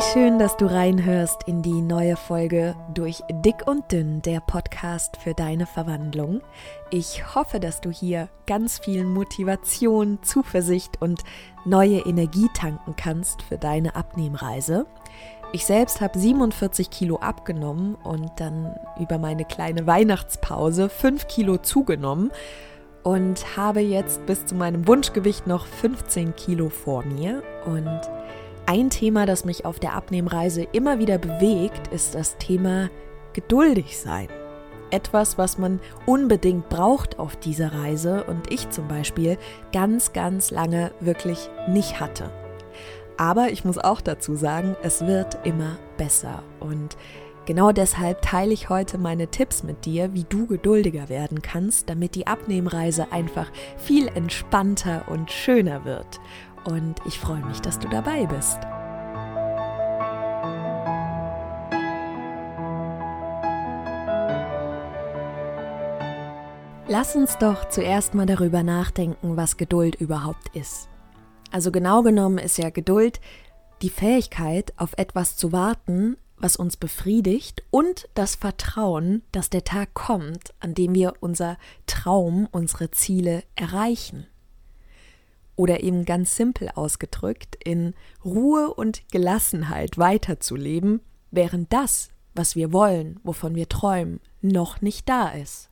Schön, dass du reinhörst in die neue Folge durch Dick und Dünn, der Podcast für deine Verwandlung. Ich hoffe, dass du hier ganz viel Motivation, Zuversicht und neue Energie tanken kannst für deine Abnehmreise. Ich selbst habe 47 Kilo abgenommen und dann über meine kleine Weihnachtspause 5 Kilo zugenommen und habe jetzt bis zu meinem Wunschgewicht noch 15 Kilo vor mir. Und ein Thema, das mich auf der Abnehmreise immer wieder bewegt, ist das Thema geduldig sein. Etwas, was man unbedingt braucht auf dieser Reise und ich zum Beispiel ganz, ganz lange wirklich nicht hatte. Aber ich muss auch dazu sagen, es wird immer besser und Genau deshalb teile ich heute meine Tipps mit dir, wie du geduldiger werden kannst, damit die Abnehmreise einfach viel entspannter und schöner wird. Und ich freue mich, dass du dabei bist. Lass uns doch zuerst mal darüber nachdenken, was Geduld überhaupt ist. Also genau genommen ist ja Geduld die Fähigkeit, auf etwas zu warten, was uns befriedigt und das Vertrauen, dass der Tag kommt, an dem wir unser Traum, unsere Ziele erreichen. Oder eben ganz simpel ausgedrückt, in Ruhe und Gelassenheit weiterzuleben, während das, was wir wollen, wovon wir träumen, noch nicht da ist.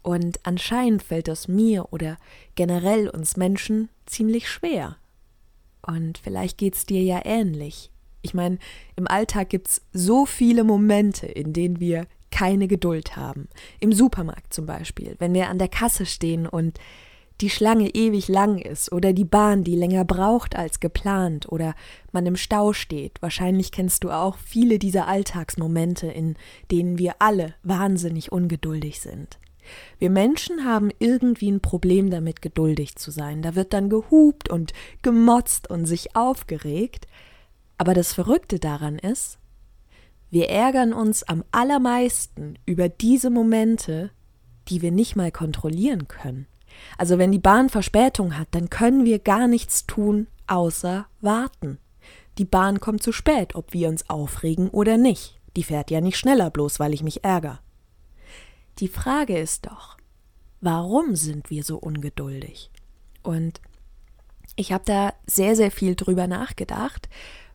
Und anscheinend fällt es mir oder generell uns Menschen ziemlich schwer. Und vielleicht geht's dir ja ähnlich. Ich meine, im Alltag gibt es so viele Momente, in denen wir keine Geduld haben. Im Supermarkt zum Beispiel, wenn wir an der Kasse stehen und die Schlange ewig lang ist oder die Bahn, die länger braucht als geplant oder man im Stau steht. Wahrscheinlich kennst du auch viele dieser Alltagsmomente, in denen wir alle wahnsinnig ungeduldig sind. Wir Menschen haben irgendwie ein Problem damit, geduldig zu sein. Da wird dann gehupt und gemotzt und sich aufgeregt. Aber das Verrückte daran ist, wir ärgern uns am allermeisten über diese Momente, die wir nicht mal kontrollieren können. Also wenn die Bahn Verspätung hat, dann können wir gar nichts tun, außer warten. Die Bahn kommt zu spät, ob wir uns aufregen oder nicht. Die fährt ja nicht schneller, bloß weil ich mich ärgere. Die Frage ist doch, warum sind wir so ungeduldig? Und ich habe da sehr, sehr viel drüber nachgedacht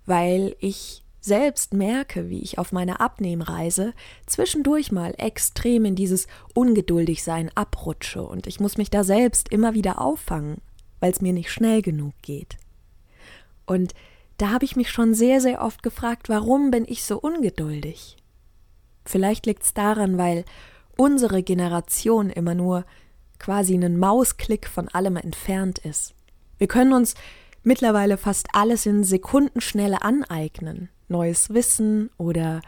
weil ich selbst merke, wie ich auf meiner Abnehmreise zwischendurch mal extrem in dieses Ungeduldigsein abrutsche und ich muss mich da selbst immer wieder auffangen, weil es mir nicht schnell genug geht. Und da habe ich mich schon sehr, sehr oft gefragt, warum bin ich so ungeduldig? Vielleicht liegt es daran, weil unsere Generation immer nur quasi einen Mausklick von allem entfernt ist. Wir können uns mittlerweile fast alles in Sekundenschnelle aneignen. Neues Wissen oder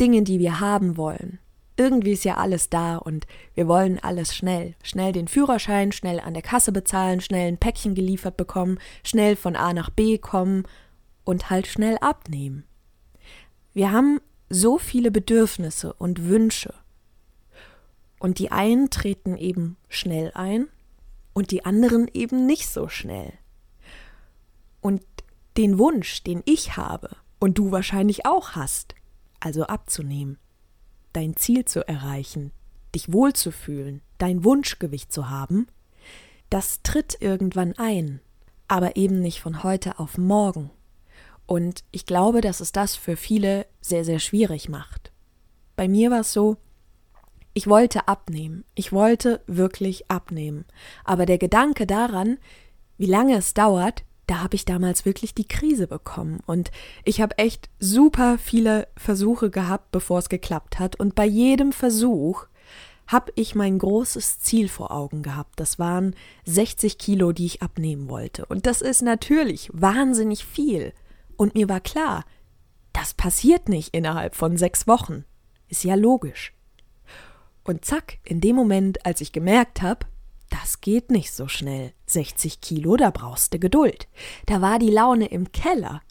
Dinge, die wir haben wollen. Irgendwie ist ja alles da und wir wollen alles schnell. Schnell den Führerschein, schnell an der Kasse bezahlen, schnell ein Päckchen geliefert bekommen, schnell von A nach B kommen und halt schnell abnehmen. Wir haben so viele Bedürfnisse und Wünsche. Und die einen treten eben schnell ein und die anderen eben nicht so schnell. Und den Wunsch, den ich habe und du wahrscheinlich auch hast, also abzunehmen, dein Ziel zu erreichen, dich wohlzufühlen, dein Wunschgewicht zu haben, das tritt irgendwann ein, aber eben nicht von heute auf morgen. Und ich glaube, dass es das für viele sehr, sehr schwierig macht. Bei mir war es so, ich wollte abnehmen, ich wollte wirklich abnehmen, aber der Gedanke daran, wie lange es dauert, da habe ich damals wirklich die Krise bekommen. Und ich habe echt super viele Versuche gehabt, bevor es geklappt hat. Und bei jedem Versuch habe ich mein großes Ziel vor Augen gehabt. Das waren 60 Kilo, die ich abnehmen wollte. Und das ist natürlich wahnsinnig viel. Und mir war klar, das passiert nicht innerhalb von sechs Wochen. Ist ja logisch. Und zack, in dem Moment, als ich gemerkt habe, das geht nicht so schnell. 60 Kilo, da brauchst du Geduld. Da war die Laune im Keller.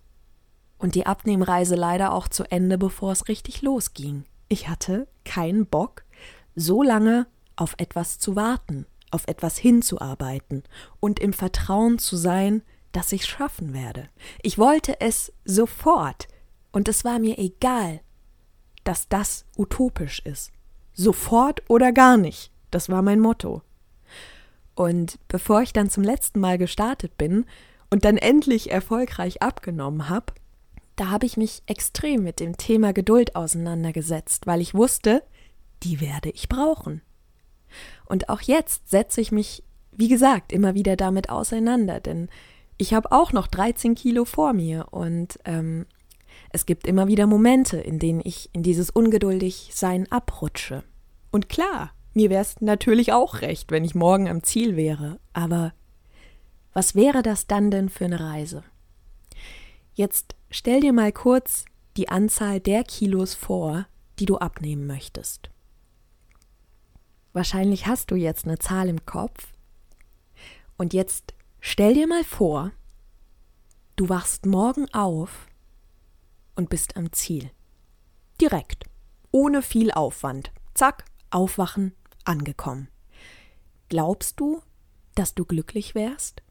Und die Abnehmreise leider auch zu Ende, bevor es richtig losging. Ich hatte keinen Bock, so lange auf etwas zu warten, auf etwas hinzuarbeiten und im Vertrauen zu sein, dass ich schaffen werde. Ich wollte es sofort. Und es war mir egal, dass das utopisch ist. Sofort oder gar nicht. Das war mein Motto. Und bevor ich dann zum letzten Mal gestartet bin und dann endlich erfolgreich abgenommen habe, da habe ich mich extrem mit dem Thema Geduld auseinandergesetzt, weil ich wusste, die werde ich brauchen. Und auch jetzt setze ich mich, wie gesagt, immer wieder damit auseinander, denn ich habe auch noch 13 Kilo vor mir und ähm, es gibt immer wieder Momente, in denen ich in dieses Ungeduldigsein abrutsche. Und klar, mir wäre es natürlich auch recht, wenn ich morgen am Ziel wäre, aber was wäre das dann denn für eine Reise? Jetzt stell dir mal kurz die Anzahl der Kilos vor, die du abnehmen möchtest. Wahrscheinlich hast du jetzt eine Zahl im Kopf. Und jetzt stell dir mal vor, du wachst morgen auf und bist am Ziel. Direkt, ohne viel Aufwand. Zack, aufwachen, angekommen. Glaubst du, dass du glücklich wärst?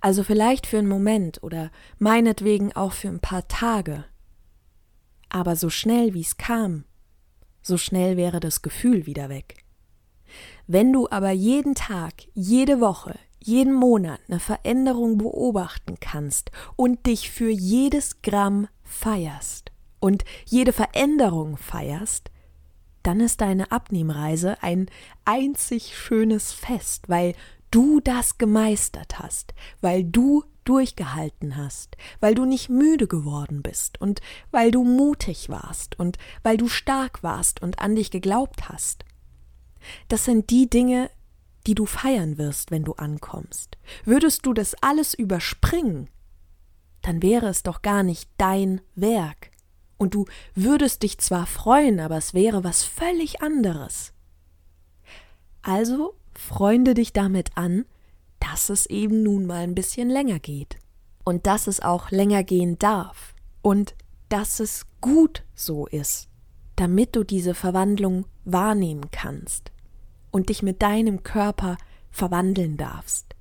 Also vielleicht für einen Moment oder meinetwegen auch für ein paar Tage. Aber so schnell wie es kam, so schnell wäre das Gefühl wieder weg. Wenn du aber jeden Tag, jede Woche, jeden Monat eine Veränderung beobachten kannst und dich für jedes Gramm feierst und jede Veränderung feierst, dann ist deine Abnehmreise ein einzig schönes Fest, weil du das gemeistert hast, weil du durchgehalten hast, weil du nicht müde geworden bist und weil du mutig warst und weil du stark warst und an dich geglaubt hast. Das sind die Dinge, die du feiern wirst, wenn du ankommst. Würdest du das alles überspringen, dann wäre es doch gar nicht dein Werk. Und du würdest dich zwar freuen, aber es wäre was völlig anderes. Also freunde dich damit an, dass es eben nun mal ein bisschen länger geht und dass es auch länger gehen darf und dass es gut so ist, damit du diese Verwandlung wahrnehmen kannst und dich mit deinem Körper verwandeln darfst.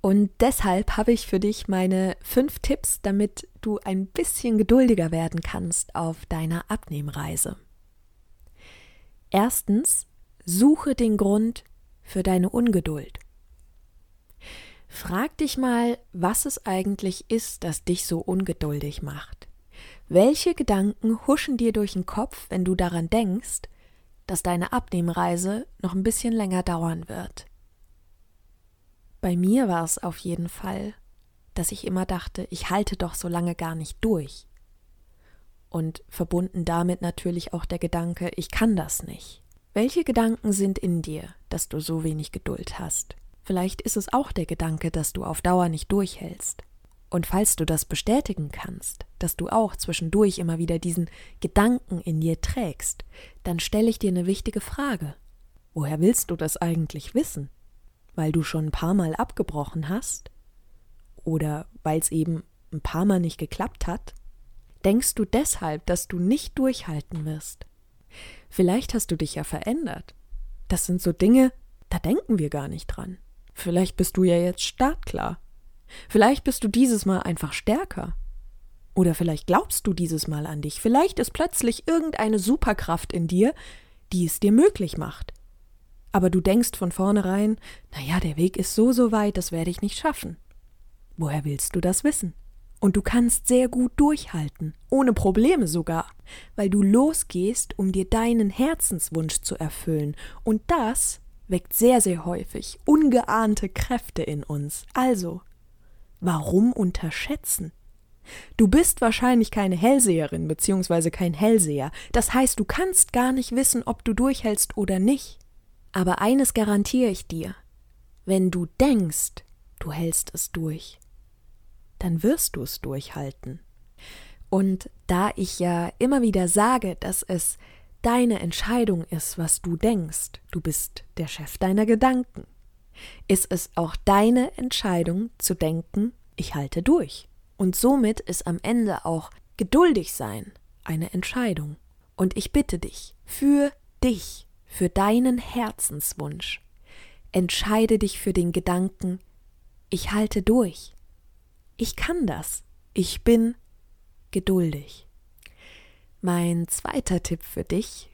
Und deshalb habe ich für dich meine fünf Tipps, damit du ein bisschen geduldiger werden kannst auf deiner Abnehmreise. Erstens, suche den Grund für deine Ungeduld. Frag dich mal, was es eigentlich ist, das dich so ungeduldig macht. Welche Gedanken huschen dir durch den Kopf, wenn du daran denkst, dass deine Abnehmreise noch ein bisschen länger dauern wird? Bei mir war es auf jeden Fall, dass ich immer dachte, ich halte doch so lange gar nicht durch. Und verbunden damit natürlich auch der Gedanke, ich kann das nicht. Welche Gedanken sind in dir, dass du so wenig Geduld hast? Vielleicht ist es auch der Gedanke, dass du auf Dauer nicht durchhältst. Und falls du das bestätigen kannst, dass du auch zwischendurch immer wieder diesen Gedanken in dir trägst, dann stelle ich dir eine wichtige Frage. Woher willst du das eigentlich wissen? Weil du schon ein paar Mal abgebrochen hast? Oder weil es eben ein paar Mal nicht geklappt hat? Denkst du deshalb, dass du nicht durchhalten wirst? Vielleicht hast du dich ja verändert. Das sind so Dinge, da denken wir gar nicht dran. Vielleicht bist du ja jetzt startklar. Vielleicht bist du dieses Mal einfach stärker. Oder vielleicht glaubst du dieses Mal an dich. Vielleicht ist plötzlich irgendeine Superkraft in dir, die es dir möglich macht. Aber du denkst von vornherein, naja, der Weg ist so, so weit, das werde ich nicht schaffen. Woher willst du das wissen? Und du kannst sehr gut durchhalten, ohne Probleme sogar, weil du losgehst, um dir deinen Herzenswunsch zu erfüllen. Und das weckt sehr, sehr häufig ungeahnte Kräfte in uns. Also, warum unterschätzen? Du bist wahrscheinlich keine Hellseherin bzw. kein Hellseher. Das heißt, du kannst gar nicht wissen, ob du durchhältst oder nicht. Aber eines garantiere ich dir. Wenn du denkst, du hältst es durch, dann wirst du es durchhalten. Und da ich ja immer wieder sage, dass es deine Entscheidung ist, was du denkst, du bist der Chef deiner Gedanken, ist es auch deine Entscheidung zu denken, ich halte durch. Und somit ist am Ende auch geduldig sein eine Entscheidung. Und ich bitte dich, für dich, für deinen Herzenswunsch, entscheide dich für den Gedanken, ich halte durch. Ich kann das. Ich bin geduldig. Mein zweiter Tipp für dich,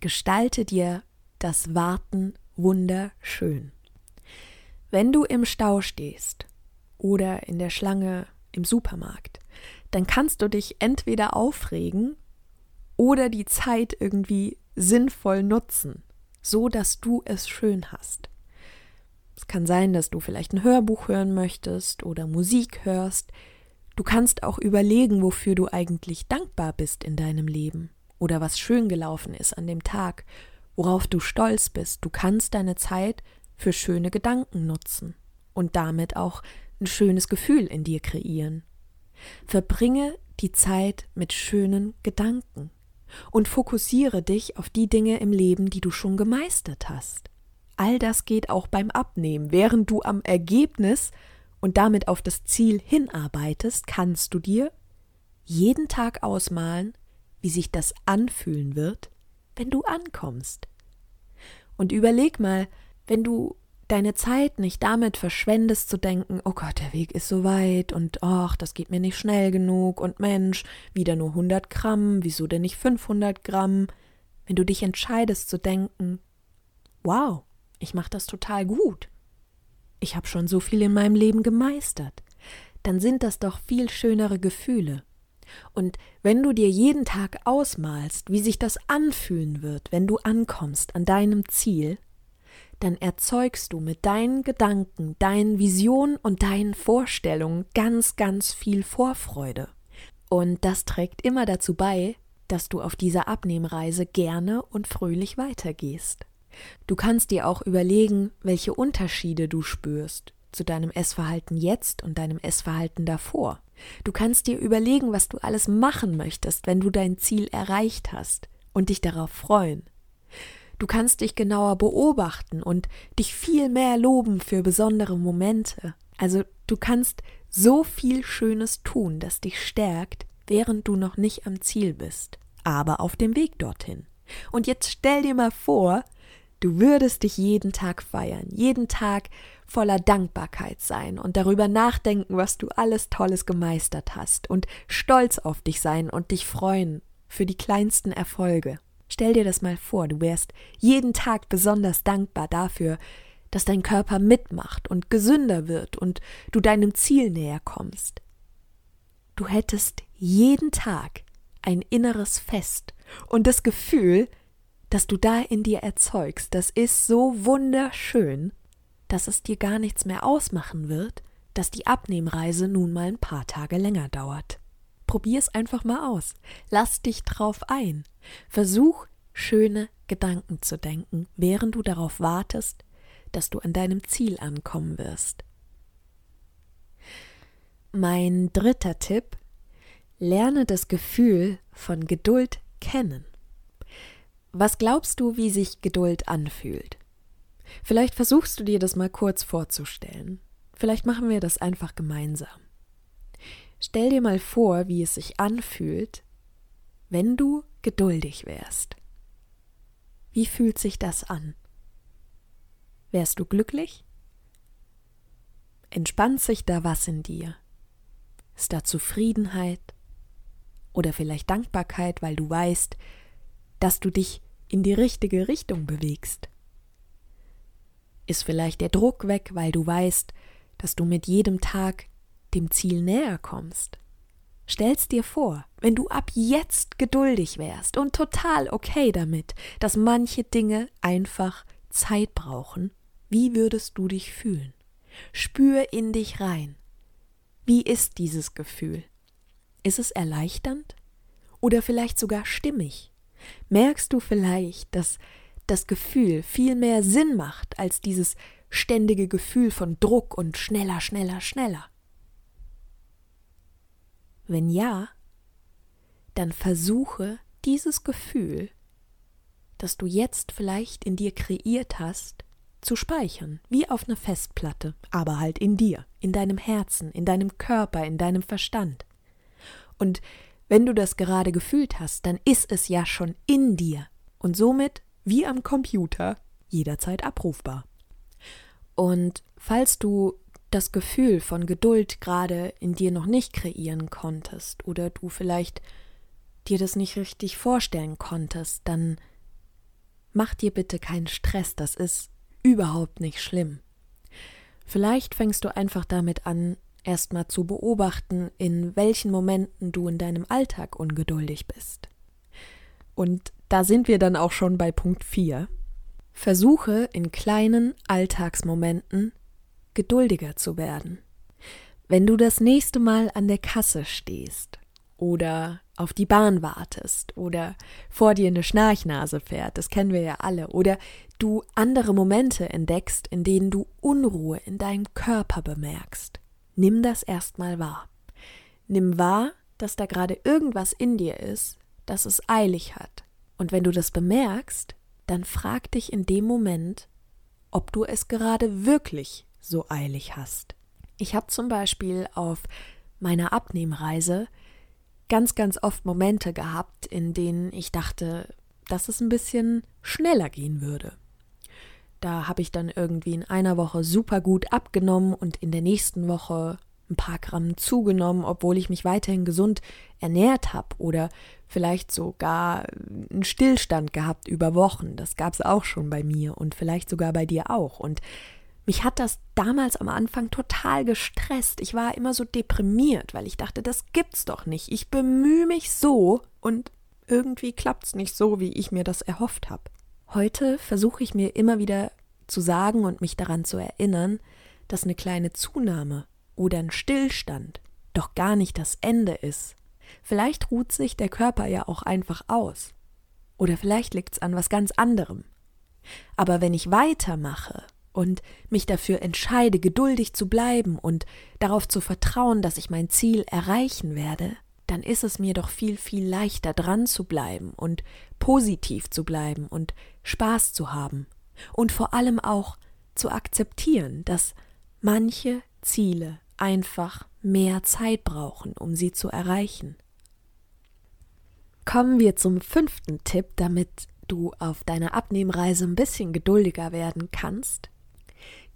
gestalte dir das Warten wunderschön. Wenn du im Stau stehst oder in der Schlange im Supermarkt, dann kannst du dich entweder aufregen oder die Zeit irgendwie sinnvoll nutzen, so dass du es schön hast. Es kann sein, dass du vielleicht ein Hörbuch hören möchtest oder Musik hörst. Du kannst auch überlegen, wofür du eigentlich dankbar bist in deinem Leben oder was schön gelaufen ist an dem Tag, worauf du stolz bist. Du kannst deine Zeit für schöne Gedanken nutzen und damit auch ein schönes Gefühl in dir kreieren. Verbringe die Zeit mit schönen Gedanken und fokussiere dich auf die Dinge im Leben, die du schon gemeistert hast. All das geht auch beim Abnehmen. Während du am Ergebnis und damit auf das Ziel hinarbeitest, kannst du dir jeden Tag ausmalen, wie sich das anfühlen wird, wenn du ankommst. Und überleg mal, wenn du deine Zeit nicht damit verschwendest zu denken, oh Gott, der Weg ist so weit und ach, das geht mir nicht schnell genug und Mensch, wieder nur 100 Gramm, wieso denn nicht 500 Gramm? Wenn du dich entscheidest zu denken, wow, ich mache das total gut. Ich habe schon so viel in meinem Leben gemeistert. Dann sind das doch viel schönere Gefühle. Und wenn du dir jeden Tag ausmalst, wie sich das anfühlen wird, wenn du ankommst an deinem Ziel, dann erzeugst du mit deinen Gedanken, deinen Visionen und deinen Vorstellungen ganz, ganz viel Vorfreude. Und das trägt immer dazu bei, dass du auf dieser Abnehmreise gerne und fröhlich weitergehst. Du kannst dir auch überlegen, welche Unterschiede du spürst zu deinem Essverhalten jetzt und deinem Essverhalten davor. Du kannst dir überlegen, was du alles machen möchtest, wenn du dein Ziel erreicht hast und dich darauf freuen. Du kannst dich genauer beobachten und dich viel mehr loben für besondere Momente. Also du kannst so viel Schönes tun, das dich stärkt, während du noch nicht am Ziel bist, aber auf dem Weg dorthin. Und jetzt stell dir mal vor, Du würdest dich jeden Tag feiern, jeden Tag voller Dankbarkeit sein und darüber nachdenken, was du alles Tolles gemeistert hast und stolz auf dich sein und dich freuen für die kleinsten Erfolge. Stell dir das mal vor, du wärst jeden Tag besonders dankbar dafür, dass dein Körper mitmacht und gesünder wird und du deinem Ziel näher kommst. Du hättest jeden Tag ein inneres Fest und das Gefühl, das du da in dir erzeugst, das ist so wunderschön, dass es dir gar nichts mehr ausmachen wird, dass die Abnehmreise nun mal ein paar Tage länger dauert. Probier's einfach mal aus. Lass dich drauf ein. Versuch, schöne Gedanken zu denken, während du darauf wartest, dass du an deinem Ziel ankommen wirst. Mein dritter Tipp Lerne das Gefühl von Geduld kennen. Was glaubst du, wie sich Geduld anfühlt? Vielleicht versuchst du dir das mal kurz vorzustellen. Vielleicht machen wir das einfach gemeinsam. Stell dir mal vor, wie es sich anfühlt, wenn du geduldig wärst. Wie fühlt sich das an? Wärst du glücklich? Entspannt sich da was in dir? Ist da Zufriedenheit? Oder vielleicht Dankbarkeit, weil du weißt, dass du dich in die richtige Richtung bewegst? Ist vielleicht der Druck weg, weil du weißt, dass du mit jedem Tag dem Ziel näher kommst? Stell's dir vor, wenn du ab jetzt geduldig wärst und total okay damit, dass manche Dinge einfach Zeit brauchen, wie würdest du dich fühlen? Spür in dich rein. Wie ist dieses Gefühl? Ist es erleichternd oder vielleicht sogar stimmig? Merkst du vielleicht, dass das Gefühl viel mehr Sinn macht als dieses ständige Gefühl von Druck und schneller, schneller, schneller? Wenn ja, dann versuche dieses Gefühl, das du jetzt vielleicht in dir kreiert hast, zu speichern, wie auf einer Festplatte, aber halt in dir, in deinem Herzen, in deinem Körper, in deinem Verstand. Und wenn du das gerade gefühlt hast, dann ist es ja schon in dir und somit, wie am Computer, jederzeit abrufbar. Und falls du das Gefühl von Geduld gerade in dir noch nicht kreieren konntest oder du vielleicht dir das nicht richtig vorstellen konntest, dann mach dir bitte keinen Stress, das ist überhaupt nicht schlimm. Vielleicht fängst du einfach damit an, erstmal zu beobachten, in welchen Momenten du in deinem Alltag ungeduldig bist. Und da sind wir dann auch schon bei Punkt 4. Versuche in kleinen Alltagsmomenten geduldiger zu werden. Wenn du das nächste Mal an der Kasse stehst oder auf die Bahn wartest oder vor dir eine Schnarchnase fährt, das kennen wir ja alle, oder du andere Momente entdeckst, in denen du Unruhe in deinem Körper bemerkst, nimm das erstmal wahr. Nimm wahr, dass da gerade irgendwas in dir ist, das es eilig hat. Und wenn du das bemerkst, dann frag dich in dem Moment, ob du es gerade wirklich so eilig hast. Ich habe zum Beispiel auf meiner Abnehmreise ganz, ganz oft Momente gehabt, in denen ich dachte, dass es ein bisschen schneller gehen würde. Da habe ich dann irgendwie in einer Woche super gut abgenommen und in der nächsten Woche ein paar Gramm zugenommen, obwohl ich mich weiterhin gesund ernährt habe oder vielleicht sogar einen Stillstand gehabt über Wochen. Das gab es auch schon bei mir und vielleicht sogar bei dir auch. Und mich hat das damals am Anfang total gestresst. Ich war immer so deprimiert, weil ich dachte, das gibt's doch nicht. Ich bemühe mich so und irgendwie klappt's nicht so, wie ich mir das erhofft habe. Heute versuche ich mir immer wieder zu sagen und mich daran zu erinnern, dass eine kleine Zunahme oder ein Stillstand doch gar nicht das Ende ist. Vielleicht ruht sich der Körper ja auch einfach aus. Oder vielleicht liegt's an was ganz anderem. Aber wenn ich weitermache und mich dafür entscheide, geduldig zu bleiben und darauf zu vertrauen, dass ich mein Ziel erreichen werde, dann ist es mir doch viel, viel leichter dran zu bleiben und positiv zu bleiben und Spaß zu haben und vor allem auch zu akzeptieren, dass manche Ziele einfach mehr Zeit brauchen, um sie zu erreichen. Kommen wir zum fünften Tipp, damit du auf deiner Abnehmreise ein bisschen geduldiger werden kannst.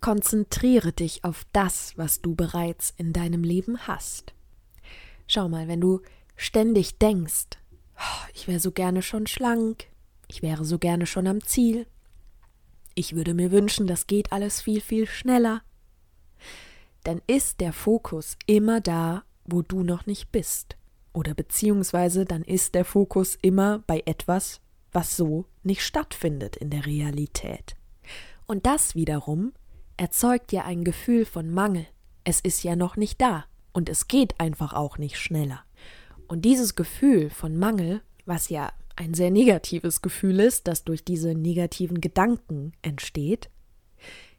Konzentriere dich auf das, was du bereits in deinem Leben hast. Schau mal, wenn du ständig denkst, oh, ich wäre so gerne schon schlank, ich wäre so gerne schon am Ziel, ich würde mir wünschen, das geht alles viel, viel schneller, dann ist der Fokus immer da, wo du noch nicht bist. Oder beziehungsweise dann ist der Fokus immer bei etwas, was so nicht stattfindet in der Realität. Und das wiederum erzeugt ja ein Gefühl von Mangel. Es ist ja noch nicht da und es geht einfach auch nicht schneller. Und dieses Gefühl von Mangel, was ja ein sehr negatives Gefühl ist, das durch diese negativen Gedanken entsteht,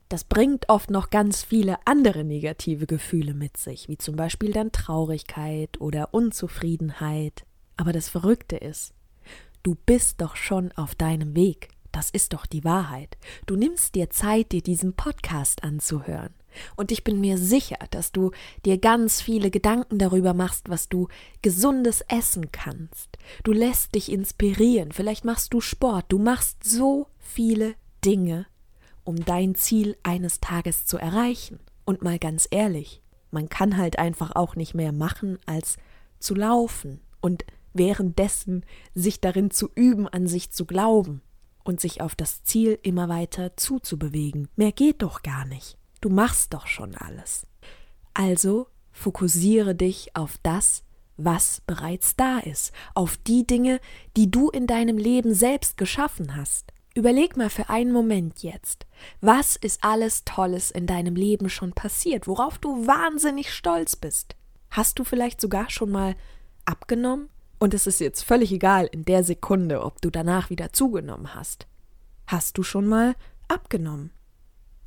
das bringt oft noch ganz viele andere negative Gefühle mit sich, wie zum Beispiel dann Traurigkeit oder Unzufriedenheit. Aber das Verrückte ist, du bist doch schon auf deinem Weg. Das ist doch die Wahrheit. Du nimmst dir Zeit, dir diesen Podcast anzuhören. Und ich bin mir sicher, dass du dir ganz viele Gedanken darüber machst, was du gesundes essen kannst. Du lässt dich inspirieren, vielleicht machst du Sport, du machst so viele Dinge, um dein Ziel eines Tages zu erreichen. Und mal ganz ehrlich, man kann halt einfach auch nicht mehr machen, als zu laufen und währenddessen sich darin zu üben, an sich zu glauben und sich auf das Ziel immer weiter zuzubewegen. Mehr geht doch gar nicht. Du machst doch schon alles. Also fokussiere dich auf das, was bereits da ist, auf die Dinge, die du in deinem Leben selbst geschaffen hast. Überleg mal für einen Moment jetzt, was ist alles Tolles in deinem Leben schon passiert, worauf du wahnsinnig stolz bist? Hast du vielleicht sogar schon mal abgenommen? Und es ist jetzt völlig egal in der Sekunde, ob du danach wieder zugenommen hast. Hast du schon mal abgenommen?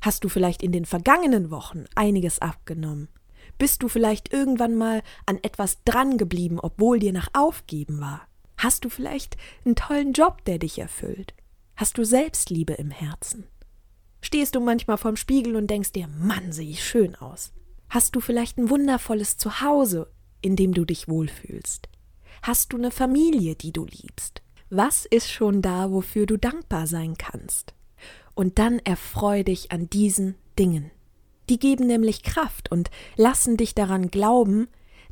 Hast du vielleicht in den vergangenen Wochen einiges abgenommen? Bist du vielleicht irgendwann mal an etwas dran geblieben, obwohl dir nach Aufgeben war? Hast du vielleicht einen tollen Job, der dich erfüllt? Hast du Selbstliebe im Herzen? Stehst du manchmal vorm Spiegel und denkst dir, Mann, sehe ich schön aus? Hast du vielleicht ein wundervolles Zuhause, in dem du dich wohlfühlst? Hast du eine Familie, die du liebst? Was ist schon da, wofür du dankbar sein kannst? Und dann erfreu dich an diesen Dingen. Die geben nämlich Kraft und lassen dich daran glauben,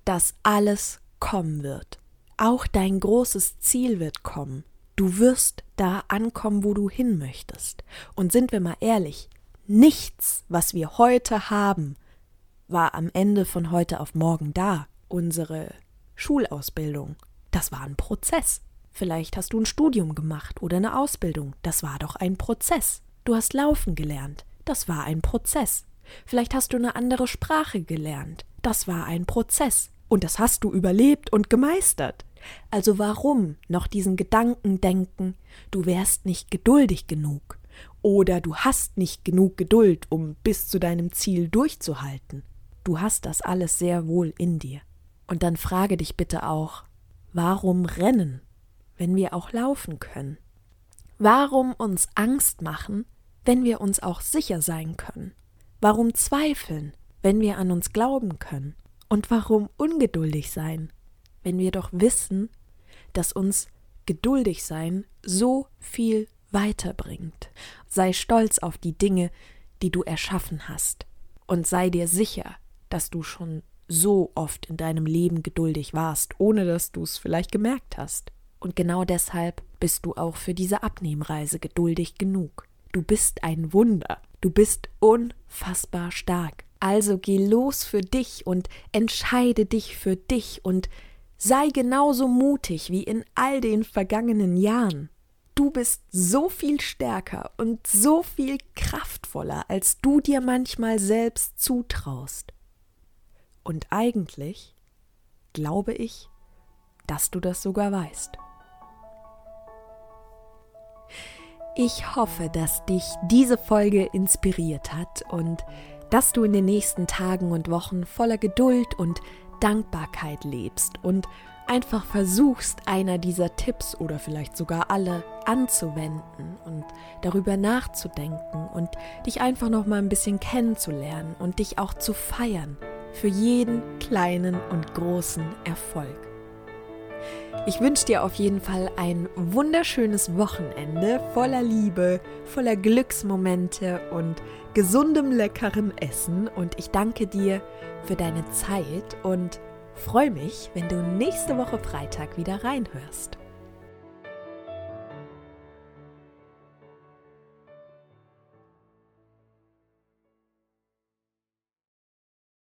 dass alles kommen wird. Auch dein großes Ziel wird kommen. Du wirst da ankommen, wo du hin möchtest. Und sind wir mal ehrlich, nichts, was wir heute haben, war am Ende von heute auf morgen da. Unsere Schulausbildung, das war ein Prozess. Vielleicht hast du ein Studium gemacht oder eine Ausbildung, das war doch ein Prozess. Du hast laufen gelernt, das war ein Prozess. Vielleicht hast du eine andere Sprache gelernt, das war ein Prozess. Und das hast du überlebt und gemeistert. Also warum noch diesen Gedanken denken, du wärst nicht geduldig genug oder du hast nicht genug Geduld, um bis zu deinem Ziel durchzuhalten. Du hast das alles sehr wohl in dir. Und dann frage dich bitte auch, warum rennen, wenn wir auch laufen können? Warum uns Angst machen, wenn wir uns auch sicher sein können? Warum zweifeln, wenn wir an uns glauben können? Und warum ungeduldig sein, wenn wir doch wissen, dass uns geduldig sein so viel weiterbringt. Sei stolz auf die Dinge, die du erschaffen hast, und sei dir sicher, dass du schon so oft in deinem Leben geduldig warst, ohne dass du es vielleicht gemerkt hast. Und genau deshalb bist du auch für diese Abnehmreise geduldig genug. Du bist ein Wunder. Du bist unfassbar stark. Also geh los für dich und entscheide dich für dich und sei genauso mutig wie in all den vergangenen Jahren. Du bist so viel stärker und so viel kraftvoller, als du dir manchmal selbst zutraust. Und eigentlich glaube ich, dass du das sogar weißt. Ich hoffe, dass dich diese Folge inspiriert hat und dass du in den nächsten Tagen und Wochen voller Geduld und Dankbarkeit lebst und einfach versuchst, einer dieser Tipps oder vielleicht sogar alle anzuwenden und darüber nachzudenken und dich einfach noch mal ein bisschen kennenzulernen und dich auch zu feiern für jeden kleinen und großen Erfolg. Ich wünsche dir auf jeden Fall ein wunderschönes Wochenende voller Liebe, voller Glücksmomente und gesundem, leckeren Essen. Und ich danke dir für deine Zeit und freue mich, wenn du nächste Woche Freitag wieder reinhörst.